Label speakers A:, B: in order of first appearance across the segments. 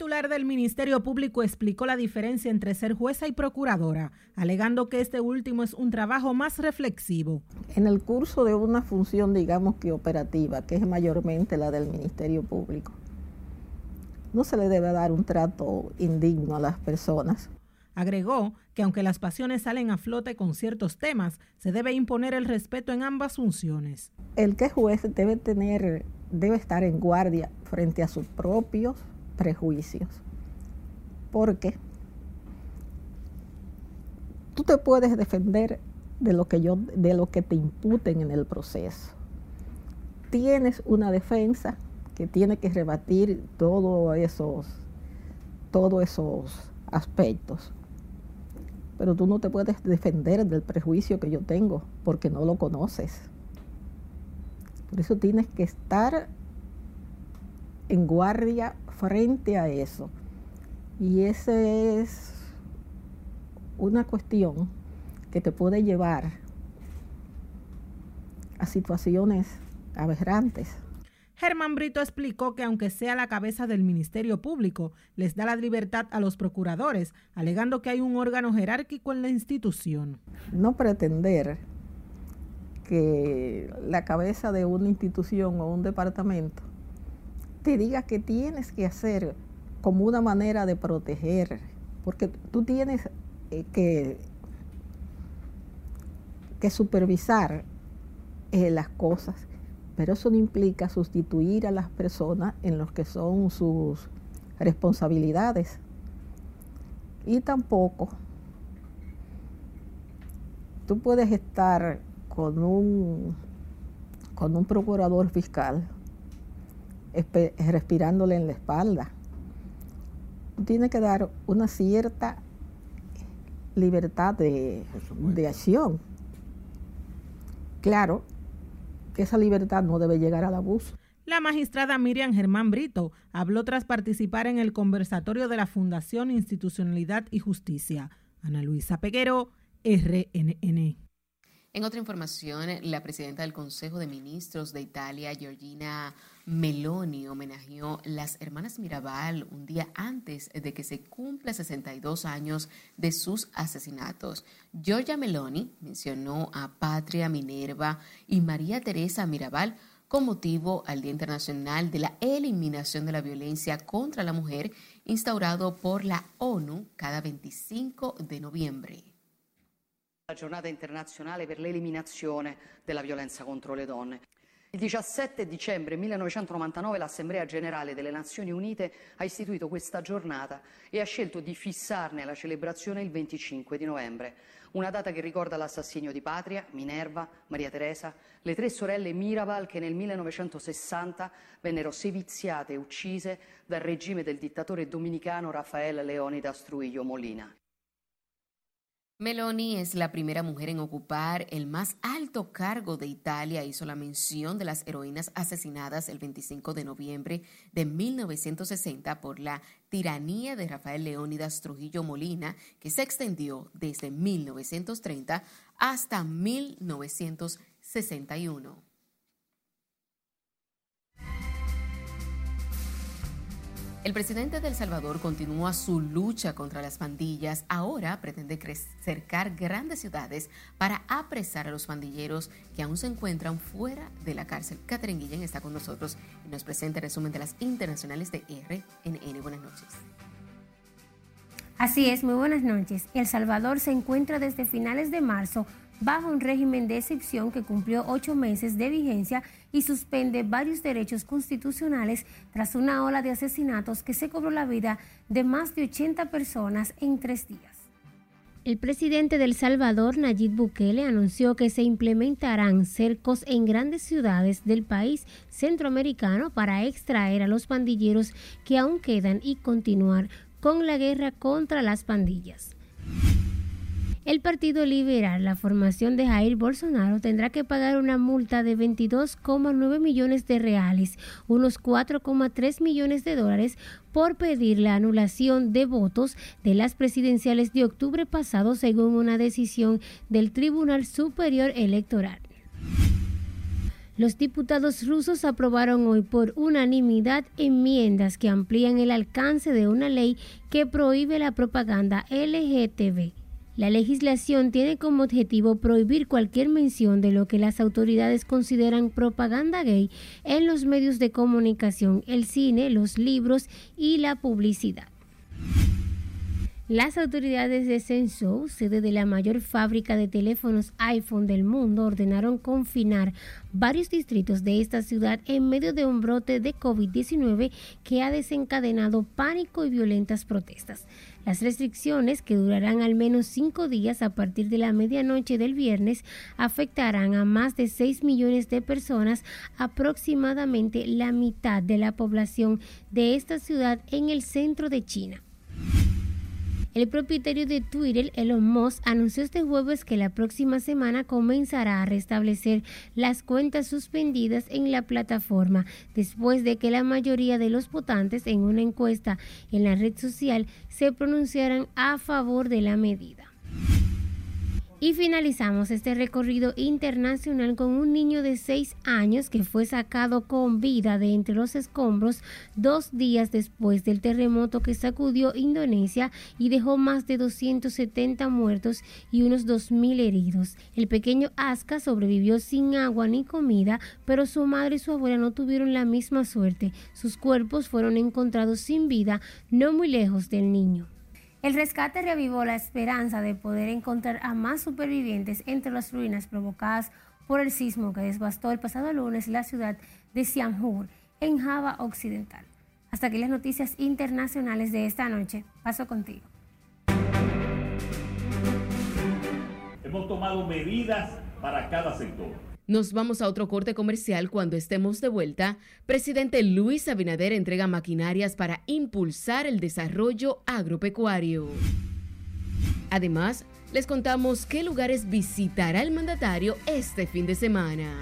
A: titular del Ministerio Público explicó la diferencia entre ser jueza y procuradora, alegando que este último es un trabajo más reflexivo.
B: En el curso de una función, digamos que operativa, que es mayormente la del Ministerio Público, no se le debe dar un trato indigno a las personas.
A: Agregó que aunque las pasiones salen a flote con ciertos temas, se debe imponer el respeto en ambas funciones.
B: El que es juez debe tener, debe estar en guardia frente a sus propios prejuicios. Porque tú te puedes defender de lo que yo, de lo que te imputen en el proceso. Tienes una defensa que tiene que rebatir todos esos, todos esos aspectos. Pero tú no te puedes defender del prejuicio que yo tengo porque no lo conoces. Por eso tienes que estar en guardia frente a eso. Y esa es una cuestión que te puede llevar a situaciones aberrantes.
A: Germán Brito explicó que aunque sea la cabeza del Ministerio Público, les da la libertad a los procuradores, alegando que hay un órgano jerárquico en la institución.
B: No pretender que la cabeza de una institución o un departamento te diga que tienes que hacer como una manera de proteger, porque tú tienes eh, que, que supervisar eh, las cosas, pero eso no implica sustituir a las personas en lo que son sus responsabilidades. Y tampoco tú puedes estar con un, con un procurador fiscal respirándole en la espalda. Tiene que dar una cierta libertad de, de acción. Claro que esa libertad no debe llegar al abuso.
A: La magistrada Miriam Germán Brito habló tras participar en el conversatorio de la Fundación Institucionalidad y Justicia. Ana Luisa Peguero, RNN.
C: En otra información, la presidenta del Consejo de Ministros de Italia, Georgina Meloni, homenajeó las hermanas Mirabal un día antes de que se cumpla 62 años de sus asesinatos. Giorgia Meloni mencionó a Patria Minerva y María Teresa Mirabal con motivo al Día Internacional de la Eliminación de la Violencia contra la Mujer, instaurado por la ONU cada 25 de noviembre.
D: La giornata internazionale per l'eliminazione della violenza contro le donne. Il 17 dicembre 1999 l'Assemblea generale delle Nazioni Unite ha istituito questa giornata e ha scelto di fissarne la celebrazione il 25 di novembre, una data che ricorda l'assassinio di Patria, Minerva, Maria Teresa, le tre sorelle Mirabal che nel 1960 vennero seviziate e uccise dal regime del dittatore dominicano Rafael Leonidas Trujillo Molina.
C: Meloni es la primera mujer en ocupar el más alto cargo de Italia. Hizo la mención de las heroínas asesinadas el 25 de noviembre de 1960 por la tiranía de Rafael Leónidas Trujillo Molina, que se extendió desde 1930 hasta 1961. El presidente de El Salvador continúa su lucha contra las pandillas. Ahora pretende cercar grandes ciudades para apresar a los pandilleros que aún se encuentran fuera de la cárcel. Catherine Guillén está con nosotros y nos presenta el resumen de las internacionales de RNN. Buenas noches.
E: Así es, muy buenas noches. El Salvador se encuentra desde finales de marzo bajo un régimen de excepción que cumplió ocho meses de vigencia y suspende varios derechos constitucionales tras una ola de asesinatos que se cobró la vida de más de 80 personas en tres días. El presidente del Salvador, Nayib Bukele, anunció que se implementarán cercos en grandes ciudades del país centroamericano para extraer a los pandilleros que aún quedan y continuar con la guerra contra las pandillas. El Partido Liberal, la formación de Jair Bolsonaro, tendrá que pagar una multa de 22,9 millones de reales, unos 4,3 millones de dólares, por pedir la anulación de votos de las presidenciales de octubre pasado, según una decisión del Tribunal Superior Electoral. Los diputados rusos aprobaron hoy por unanimidad enmiendas que amplían el alcance de una ley que prohíbe la propaganda LGTB. La legislación tiene como objetivo prohibir cualquier mención de lo que las autoridades consideran propaganda gay en los medios de comunicación, el cine, los libros y la publicidad. Las autoridades de Sensou, sede de la mayor fábrica de teléfonos iPhone del mundo, ordenaron confinar varios distritos de esta ciudad en medio de un brote de COVID-19 que ha desencadenado pánico y violentas protestas. Las restricciones, que durarán al menos cinco días a partir de la medianoche del viernes, afectarán a más de 6 millones de personas, aproximadamente la mitad de la población de esta ciudad en el centro de China. El propietario de Twitter, Elon Musk, anunció este jueves que la próxima semana comenzará a restablecer las cuentas suspendidas en la plataforma, después de que la mayoría de los votantes en una encuesta en la red social se pronunciaran a favor de la medida. Y finalizamos este recorrido internacional con un niño de 6 años que fue sacado con vida de entre los escombros dos días después del terremoto que sacudió Indonesia y dejó más de 270 muertos y unos 2.000 heridos. El pequeño Aska sobrevivió sin agua ni comida, pero su madre y su abuela no tuvieron la misma suerte. Sus cuerpos fueron encontrados sin vida no muy lejos del niño. El rescate revivó la esperanza de poder encontrar a más supervivientes entre las ruinas provocadas por el sismo que devastó el pasado lunes la ciudad de Sihanouk, en Java Occidental. Hasta aquí las noticias internacionales de esta noche. Paso contigo.
F: Hemos tomado medidas para cada sector
C: nos vamos a otro corte comercial cuando estemos de vuelta. Presidente Luis Abinader entrega maquinarias para impulsar el desarrollo agropecuario. Además, les contamos qué lugares visitará el mandatario este fin de semana.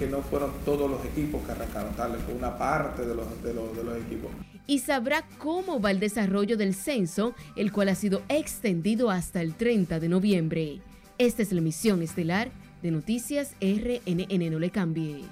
G: Que no fueron todos los equipos que arrancaron, tal fue una parte de los, de, los, de los equipos.
C: Y sabrá cómo va el desarrollo del censo, el cual ha sido extendido hasta el 30 de noviembre. Esta es la emisión estelar de Noticias RNN. No le cambie.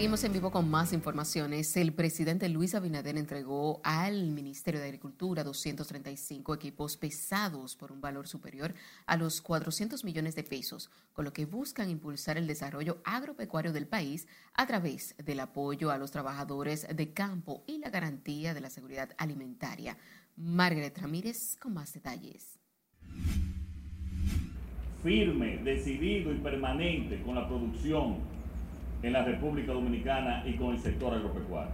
C: Seguimos en vivo con más informaciones. El presidente Luis Abinader entregó al Ministerio de Agricultura 235 equipos pesados por un valor superior a los 400 millones de pesos, con lo que buscan impulsar el desarrollo agropecuario del país a través del apoyo a los trabajadores de campo y la garantía de la seguridad alimentaria. Margaret Ramírez con más detalles.
F: Firme, decidido y permanente con la producción en la República Dominicana y con el sector agropecuario.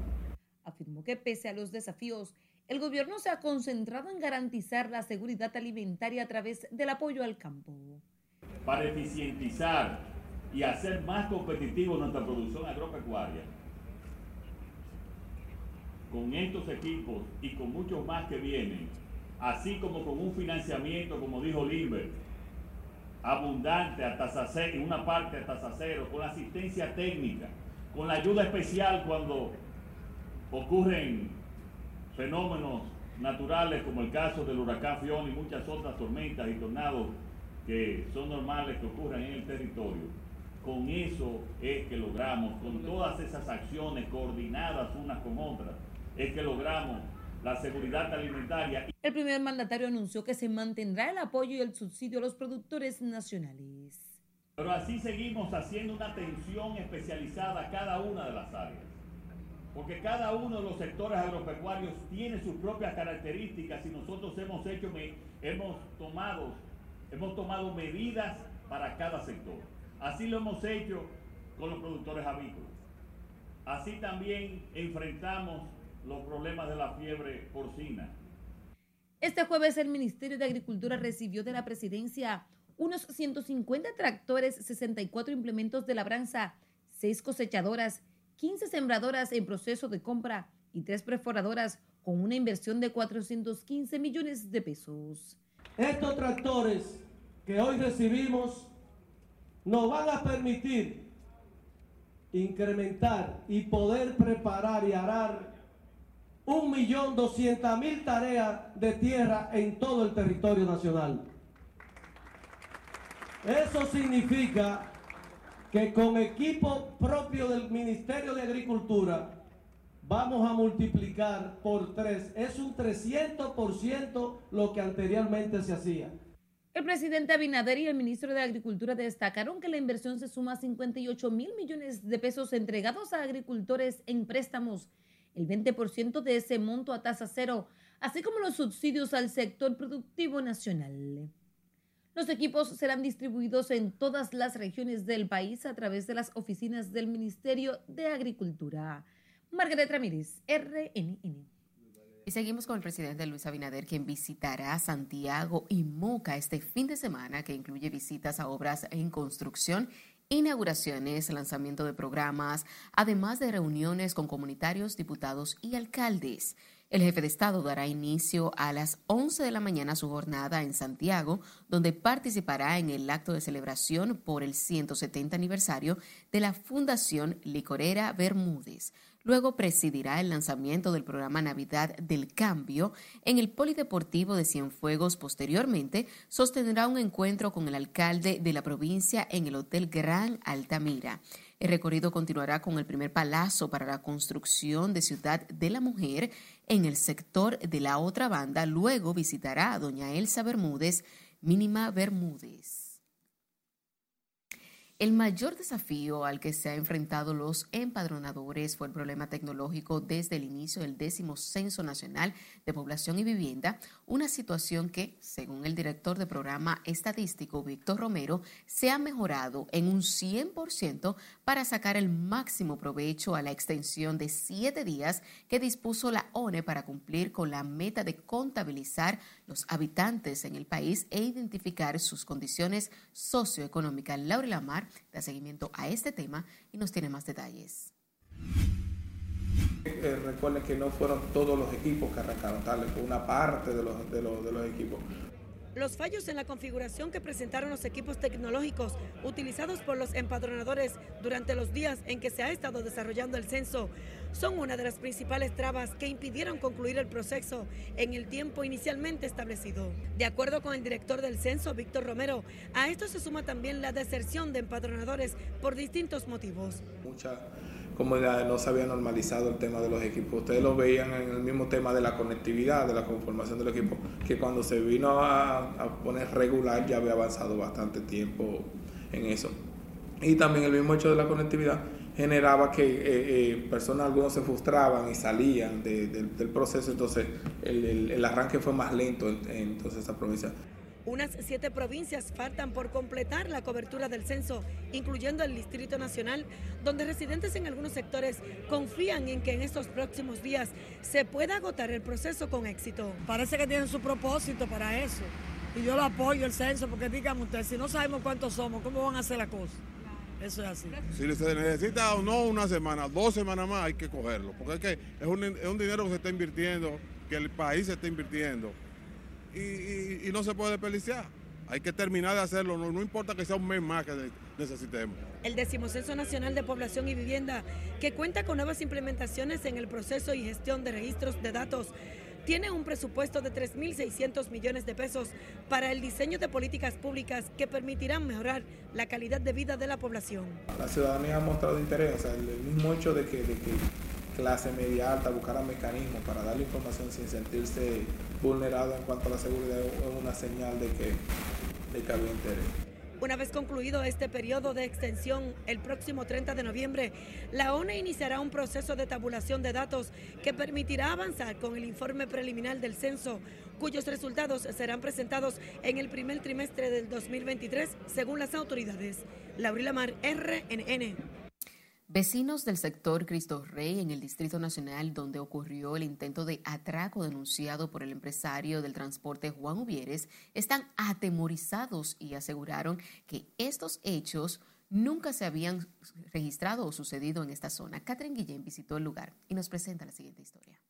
H: Afirmó que pese a los desafíos, el gobierno se ha concentrado en garantizar la seguridad alimentaria a través del apoyo al campo.
F: Para eficientizar y hacer más competitivo nuestra producción agropecuaria, con estos equipos y con muchos más que vienen, así como con un financiamiento, como dijo Limber, abundante a tasa cero, en una parte a tasa cero, con la asistencia técnica, con la ayuda especial cuando ocurren fenómenos naturales como el caso del huracán Fiona y muchas otras tormentas y tornados que son normales que ocurran en el territorio. Con eso es que logramos, con todas esas acciones coordinadas unas con otras, es que logramos la seguridad alimentaria.
H: El primer mandatario anunció que se mantendrá el apoyo y el subsidio a los productores nacionales.
F: Pero así seguimos haciendo una atención especializada a cada una de las áreas. Porque cada uno de los sectores agropecuarios tiene sus propias características y nosotros hemos hecho, hemos tomado, hemos tomado medidas para cada sector. Así lo hemos hecho con los productores avícolas. Así también enfrentamos los problemas de la fiebre porcina.
H: Este jueves el Ministerio de Agricultura recibió de la presidencia unos 150 tractores, 64 implementos de labranza, 6 cosechadoras, 15 sembradoras en proceso de compra y 3 perforadoras con una inversión de 415 millones de pesos.
I: Estos tractores que hoy recibimos nos van a permitir incrementar y poder preparar y arar un millón doscientas mil tareas de tierra en todo el territorio nacional. Eso significa que con equipo propio del Ministerio de Agricultura vamos a multiplicar por tres. Es un 300% lo que anteriormente se hacía.
H: El presidente Abinader y el ministro de Agricultura destacaron que la inversión se suma a 58 mil millones de pesos entregados a agricultores en préstamos, el 20% de ese monto a tasa cero, así como los subsidios al sector productivo nacional. Los equipos serán distribuidos en todas las regiones del país a través de las oficinas del Ministerio de Agricultura. Margaret Ramírez, RNN.
C: Y seguimos con el presidente Luis Abinader, quien visitará Santiago y Moca este fin de semana, que incluye visitas a obras en construcción, inauguraciones, lanzamiento de programas, además de reuniones con comunitarios, diputados y alcaldes. El jefe de Estado dará inicio a las 11 de la mañana a su jornada en Santiago, donde participará en el acto de celebración por el 170 aniversario de la Fundación Licorera Bermúdez. Luego presidirá el lanzamiento del programa Navidad del Cambio en el Polideportivo de Cienfuegos. Posteriormente, sostendrá un encuentro con el alcalde de la provincia en el Hotel Gran Altamira. El recorrido continuará con el primer palazo para la construcción de Ciudad de la Mujer en el sector de la otra banda. Luego visitará a doña Elsa Bermúdez, Mínima Bermúdez. El mayor desafío al que se han enfrentado los empadronadores fue el problema tecnológico desde el inicio del décimo Censo Nacional de Población y Vivienda, una situación que, según el director de programa estadístico Víctor Romero, se ha mejorado en un 100% para sacar el máximo provecho a la extensión de siete días que dispuso la ONE para cumplir con la meta de contabilizar los habitantes en el país e identificar sus condiciones socioeconómicas. Laura Lamar da seguimiento a este tema y nos tiene más detalles.
G: Eh, recuerden que no fueron todos los equipos que arrancaron, tal fue una parte de los, de los equipos.
J: Los fallos en la configuración que presentaron los equipos tecnológicos utilizados por los empadronadores durante los días en que se ha estado desarrollando el censo son una de las principales trabas que impidieron concluir el proceso en el tiempo inicialmente establecido. De acuerdo con el director del censo, Víctor Romero, a esto se suma también la deserción de empadronadores por distintos motivos.
G: Mucha comunidades no se había normalizado el tema de los equipos. Ustedes lo veían en el mismo tema de la conectividad, de la conformación del equipo, que cuando se vino a, poner regular ya había avanzado bastante tiempo en eso. Y también el mismo hecho de la conectividad generaba que eh, eh, personas, algunos se frustraban y salían del proceso, entonces el, arranque fue más lento en, en toda esa provincia.
J: Unas siete provincias faltan por completar la cobertura del censo, incluyendo el Distrito Nacional, donde residentes en algunos sectores confían en que en estos próximos días se pueda agotar el proceso con éxito.
K: Parece que tienen su propósito para eso. Y yo lo apoyo el censo, porque díganme ustedes, si no sabemos cuántos somos, ¿cómo van a hacer la cosa? Eso es así.
L: Si se necesita o no una semana, dos semanas más, hay que cogerlo. Porque es que es un, es un dinero que se está invirtiendo, que el país se está invirtiendo y, no se puede desperdiciar. Hay que terminar de hacerlo, no, importa que sea un mes más que necesitemos.
J: El decimocenso nacional de población y vivienda, que cuenta con nuevas implementaciones en el proceso y gestión de registros de datos, tiene un presupuesto de 3.600 millones de pesos para el diseño de políticas públicas que permitirán mejorar la calidad de vida de la población.
G: La ciudadanía ha mostrado interés, el mismo hecho de que, de que clase media alta buscara mecanismos para darle información sin sentirse vulnerado en cuanto a la seguridad es una señal de que, de que había interés.
J: Una vez concluido este periodo de extensión, el próximo 30 de noviembre, la ONE iniciará un proceso de tabulación de datos que permitirá avanzar con el informe preliminar del censo, cuyos resultados serán presentados en el primer trimestre del 2023, según las autoridades. Laurila Mar, RNN.
C: Vecinos del sector Cristo Rey en el Distrito Nacional, donde ocurrió el intento de atraco denunciado por el empresario del transporte Juan Ubieres, están atemorizados y aseguraron que estos hechos nunca se habían registrado o sucedido en esta zona. Catherine Guillén visitó el lugar y nos presenta la siguiente historia.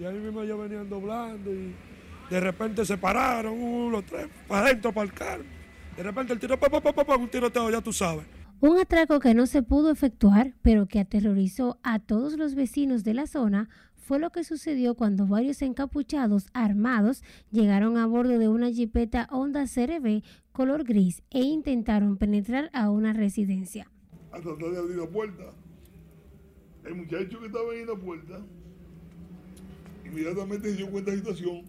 M: Y ahí mismo ellos venían doblando y de repente se pararon, uno, tres, para adentro, para el carro. De repente el tiro, pa, pa, pa, un tiroteo, ya tú sabes
E: Un atraco que no se pudo efectuar, pero que aterrorizó a todos los vecinos de la zona, fue lo que sucedió cuando varios encapuchados armados llegaron a bordo de una jipeta Honda CRV color gris e intentaron penetrar a una residencia.
M: A tratar de abrir la puerta. El muchacho que estaba en la puerta inmediatamente se dio cuenta de la situación.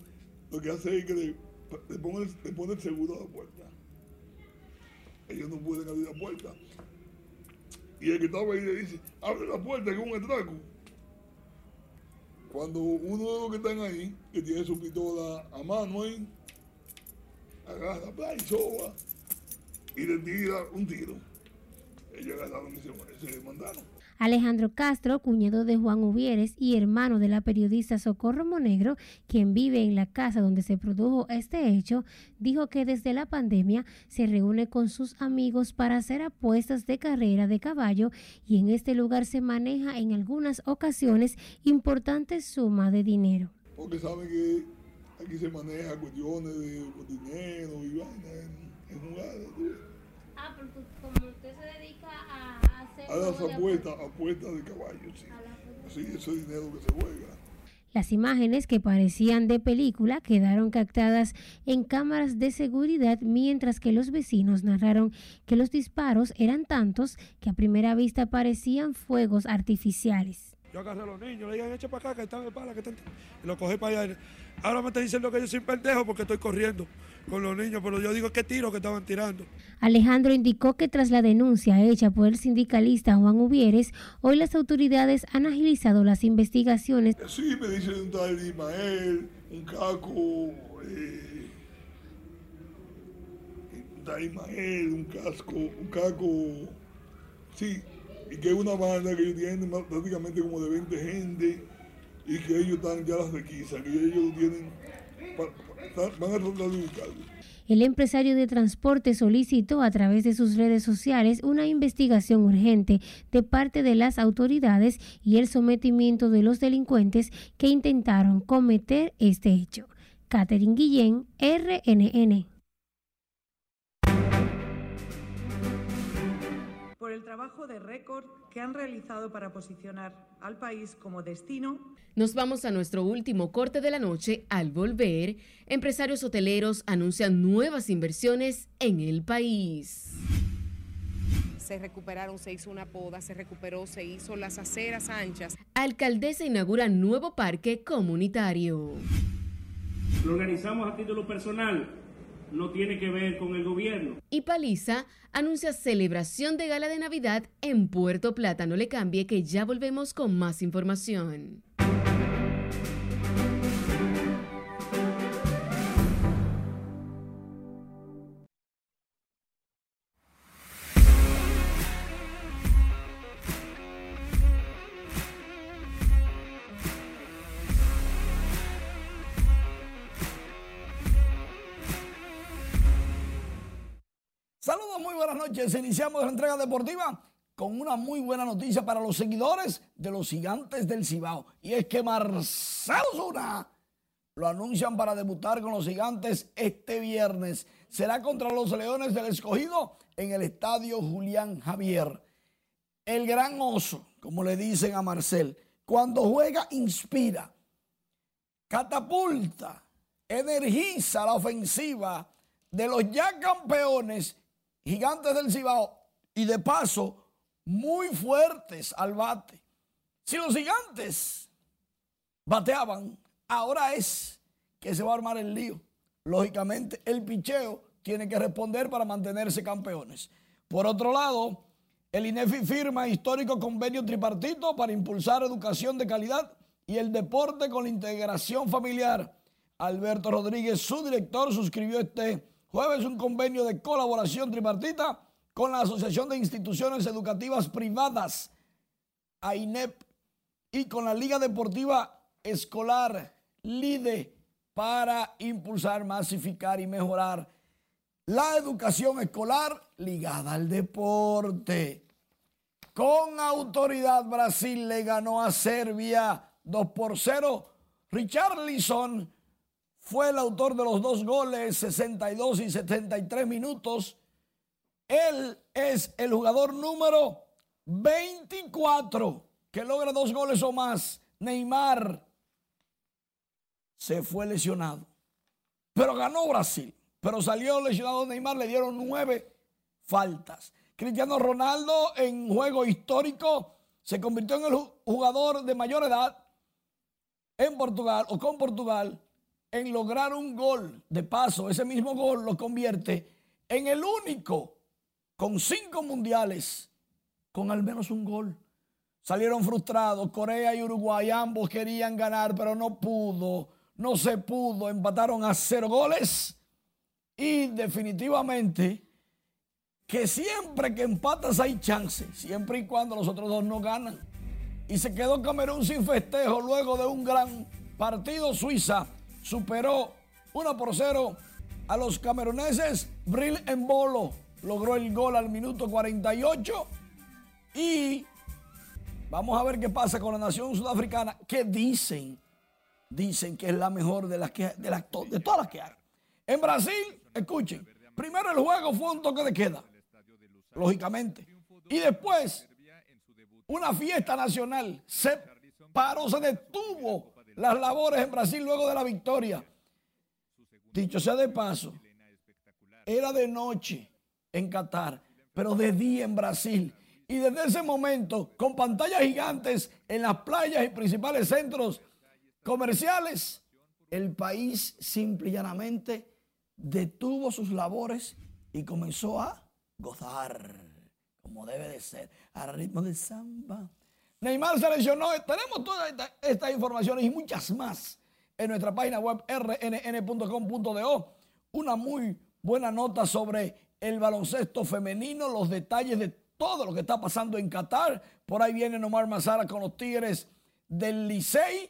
M: Lo que hace es que le, le le pone el seguro a la puerta. Ellos no pueden abrir la puerta. Y el que estaba ahí le dice, abre la puerta que es un atraco. Cuando uno de los que están ahí, que tiene su pistola a mano ahí, agarra, bla, y soba, y le tira un tiro. Ellos agarraron y se, se mandaron.
E: Alejandro Castro, cuñado de Juan Uvieres y hermano de la periodista Socorro Monegro, quien vive en la casa donde se produjo este hecho, dijo que desde la pandemia se reúne con sus amigos para hacer apuestas de carrera de caballo y en este lugar se maneja en algunas ocasiones importantes sumas de dinero.
M: Porque saben que aquí se maneja cuestiones de dinero y vaina en, en jugadas.
E: Ah, porque como se dedica a
M: las apuestas, apuestas de caballo, sí. Sí, ese dinero que se juega.
E: Las imágenes que parecían de película quedaron captadas en cámaras de seguridad mientras que los vecinos narraron que los disparos eran tantos que a primera vista parecían fuegos artificiales.
M: Yo agarré a los niños, le dije, echa para acá, que están en el pala, que están... Y lo cogí para allá. Ahora me están diciendo que yo soy pendejo porque estoy corriendo con los niños, pero yo digo, ¿qué tiro que estaban tirando?
E: Alejandro indicó que tras la denuncia hecha por el sindicalista Juan Uvieres, hoy las autoridades han agilizado las investigaciones.
M: Sí, me dicen un tal Ismael, un caco, eh, un tal Ismael, un casco, un caco, sí, y que es una banda que tienen prácticamente como de 20 gente y que ellos están ya las requisas, que ellos tienen, van a tratar de ubicarlo.
E: El empresario de transporte solicitó a través de sus redes sociales una investigación urgente de parte de las autoridades y el sometimiento de los delincuentes que intentaron cometer este hecho. Catherine Guillén, RNN.
N: El trabajo de récord que han realizado para posicionar al país como destino.
C: Nos vamos a nuestro último corte de la noche. Al volver, empresarios hoteleros anuncian nuevas inversiones en el país.
O: Se recuperaron, se hizo una poda, se recuperó, se hizo las aceras anchas.
C: Alcaldesa inaugura nuevo parque comunitario.
P: Lo organizamos a título personal no tiene que ver con el gobierno.
C: Y Paliza anuncia celebración de gala de Navidad en Puerto Plata. No le cambie que ya volvemos con más información.
Q: Saludos, muy buenas noches. Iniciamos la entrega deportiva con una muy buena noticia para los seguidores de los gigantes del Cibao. Y es que Marcelo Zuna lo anuncian para debutar con los gigantes este viernes. Será contra los Leones del Escogido en el estadio Julián Javier. El gran oso, como le dicen a Marcel, cuando juega inspira, catapulta, energiza la ofensiva de los ya campeones gigantes del Cibao y de paso muy fuertes al bate. Si los gigantes bateaban, ahora es que se va a armar el lío. Lógicamente, el picheo tiene que responder para mantenerse campeones. Por otro lado, el INEFI firma histórico convenio tripartito para impulsar educación de calidad y el deporte con la integración familiar. Alberto Rodríguez, su director, suscribió este jueves un convenio de colaboración tripartita con la Asociación de Instituciones Educativas Privadas, AINEP, y con la Liga Deportiva Escolar, LIDE, para impulsar, masificar y mejorar la educación escolar ligada al deporte. Con autoridad, Brasil le ganó a Serbia 2 por 0. Richarlison fue el autor de los dos goles, 62 y 73 minutos. Él es el jugador número 24 que logra dos goles o más. Neymar se fue lesionado, pero ganó Brasil. Pero salió lesionado Neymar, le dieron nueve faltas. Cristiano Ronaldo en juego histórico se convirtió en el jugador de mayor edad en Portugal o con Portugal en lograr un gol. De paso, ese mismo gol lo convierte en el único con cinco mundiales con al menos un gol. Salieron frustrados. Corea y Uruguay ambos querían ganar, pero no pudo. No se pudo. Empataron a cero goles. Y definitivamente que siempre que empatas hay chance, siempre y cuando los otros dos no ganan. Y se quedó Camerún sin festejo luego de un gran partido. Suiza superó 1 por 0 a los cameruneses. Brill en bolo logró el gol al minuto 48. Y vamos a ver qué pasa con la nación sudafricana, que dicen, dicen que es la mejor de, las que, de, de todas las que hay. En Brasil, escuchen, primero el juego fue un toque de queda lógicamente. Y después, una fiesta nacional. Se paró, se detuvo las labores en Brasil luego de la victoria. Dicho sea de paso, era de noche en Qatar, pero de día en Brasil. Y desde ese momento, con pantallas gigantes en las playas y principales centros comerciales, el país simple y llanamente detuvo sus labores y comenzó a gozar como debe de ser, al ritmo de samba. Neymar se lesionó. Tenemos todas estas informaciones y muchas más en nuestra página web rnn.com.do. Una muy buena nota sobre el baloncesto femenino, los detalles de todo lo que está pasando en Qatar. Por ahí viene Nomar Mazara con los Tigres del Licey.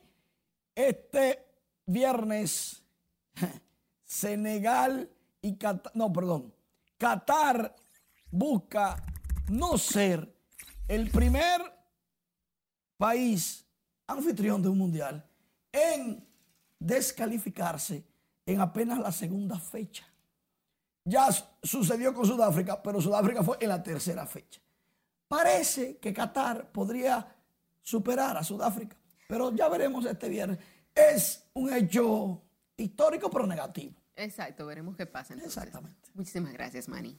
Q: Este viernes, Senegal y Qatar, no, perdón, Qatar busca no ser el primer país anfitrión de un mundial en descalificarse en apenas la segunda fecha. Ya sucedió con Sudáfrica, pero Sudáfrica fue en la tercera fecha. Parece que Qatar podría superar a Sudáfrica, pero ya veremos este viernes. Es un hecho histórico, pero negativo.
C: Exacto, veremos qué pasa.
Q: Exactamente.
C: Muchísimas gracias, Manny.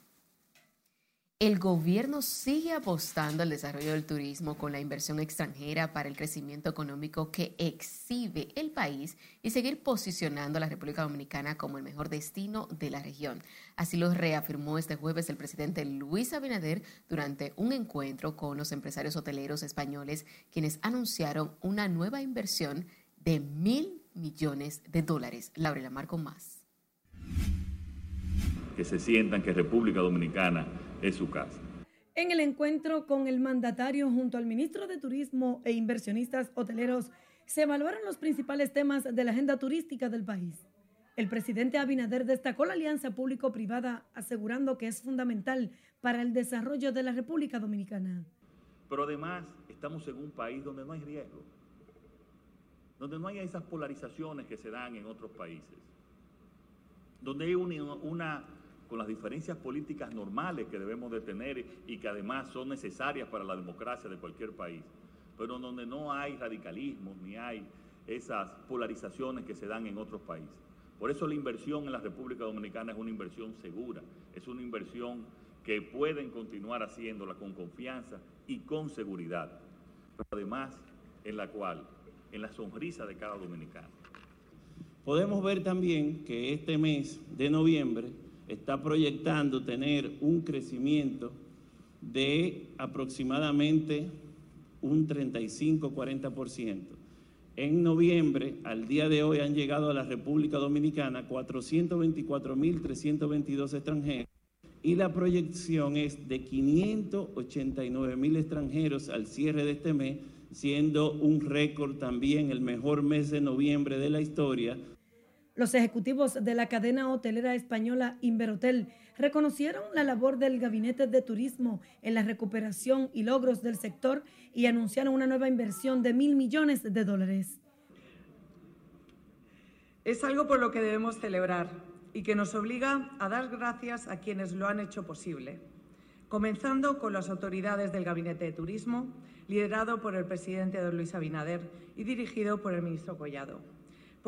C: El gobierno sigue apostando al desarrollo del turismo con la inversión extranjera para el crecimiento económico que exhibe el país y seguir posicionando a la República Dominicana como el mejor destino de la región. Así lo reafirmó este jueves el presidente Luis Abinader durante un encuentro con los empresarios hoteleros españoles, quienes anunciaron una nueva inversión de mil millones de dólares. Marco más.
F: Que se sientan que República Dominicana es su casa.
J: En el encuentro con el mandatario junto al ministro de Turismo e inversionistas hoteleros, se evaluaron los principales temas de la agenda turística del país. El presidente Abinader destacó la alianza público-privada, asegurando que es fundamental para el desarrollo de la República Dominicana.
F: Pero además estamos en un país donde no hay riesgo, donde no hay esas polarizaciones que se dan en otros países, donde hay una, una con las diferencias políticas normales que debemos de tener y que además son necesarias para la democracia de cualquier país, pero donde no hay radicalismo ni hay esas polarizaciones que se dan en otros países. Por eso la inversión en la República Dominicana es una inversión segura, es una inversión que pueden continuar haciéndola con confianza y con seguridad, pero además en la cual, en la sonrisa de cada dominicano.
R: Podemos ver también que este mes de noviembre está proyectando tener un crecimiento de aproximadamente un 35-40%. En noviembre, al día de hoy, han llegado a la República Dominicana 424.322 extranjeros y la proyección es de 589.000 extranjeros al cierre de este mes, siendo un récord también el mejor mes de noviembre de la historia
J: los ejecutivos de la cadena hotelera española Inverhotel reconocieron la labor del Gabinete de Turismo en la recuperación y logros del sector y anunciaron una nueva inversión de mil millones de dólares.
N: Es algo por lo que debemos celebrar y que nos obliga a dar gracias a quienes lo han hecho posible. comenzando con las autoridades del Gabinete de Turismo, liderado por el presidente don Luis Abinader y dirigido por el ministro Collado,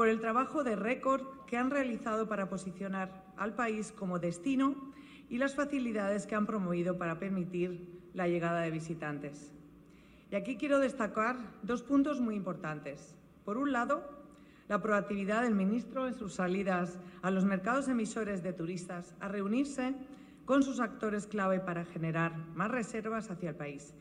N: por el trabajo de récord que han realizado para posicionar al país como destino y las facilidades que han promovido para permitir la llegada de visitantes. Y aquí quiero destacar dos puntos muy importantes. Por un lado, la proactividad del ministro en sus salidas a los mercados emisores de turistas a reunirse con sus actores clave para generar más reservas hacia el país.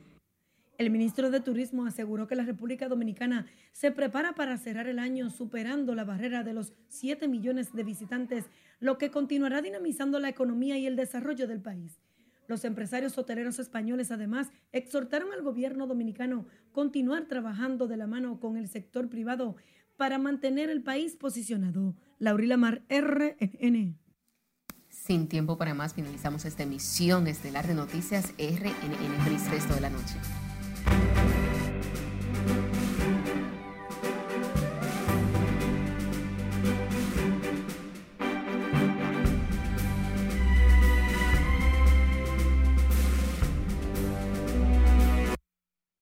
J: El ministro de Turismo aseguró que la República Dominicana se prepara para cerrar el año superando la barrera de los 7 millones de visitantes, lo que continuará dinamizando la economía y el desarrollo del país. Los empresarios hoteleros españoles además exhortaron al gobierno dominicano continuar trabajando de la mano con el sector privado para mantener el país posicionado. Laurila Mar, RNN.
C: Sin tiempo para más, finalizamos esta emisión estelar de Noticias RNN. Feliz resto de la noche.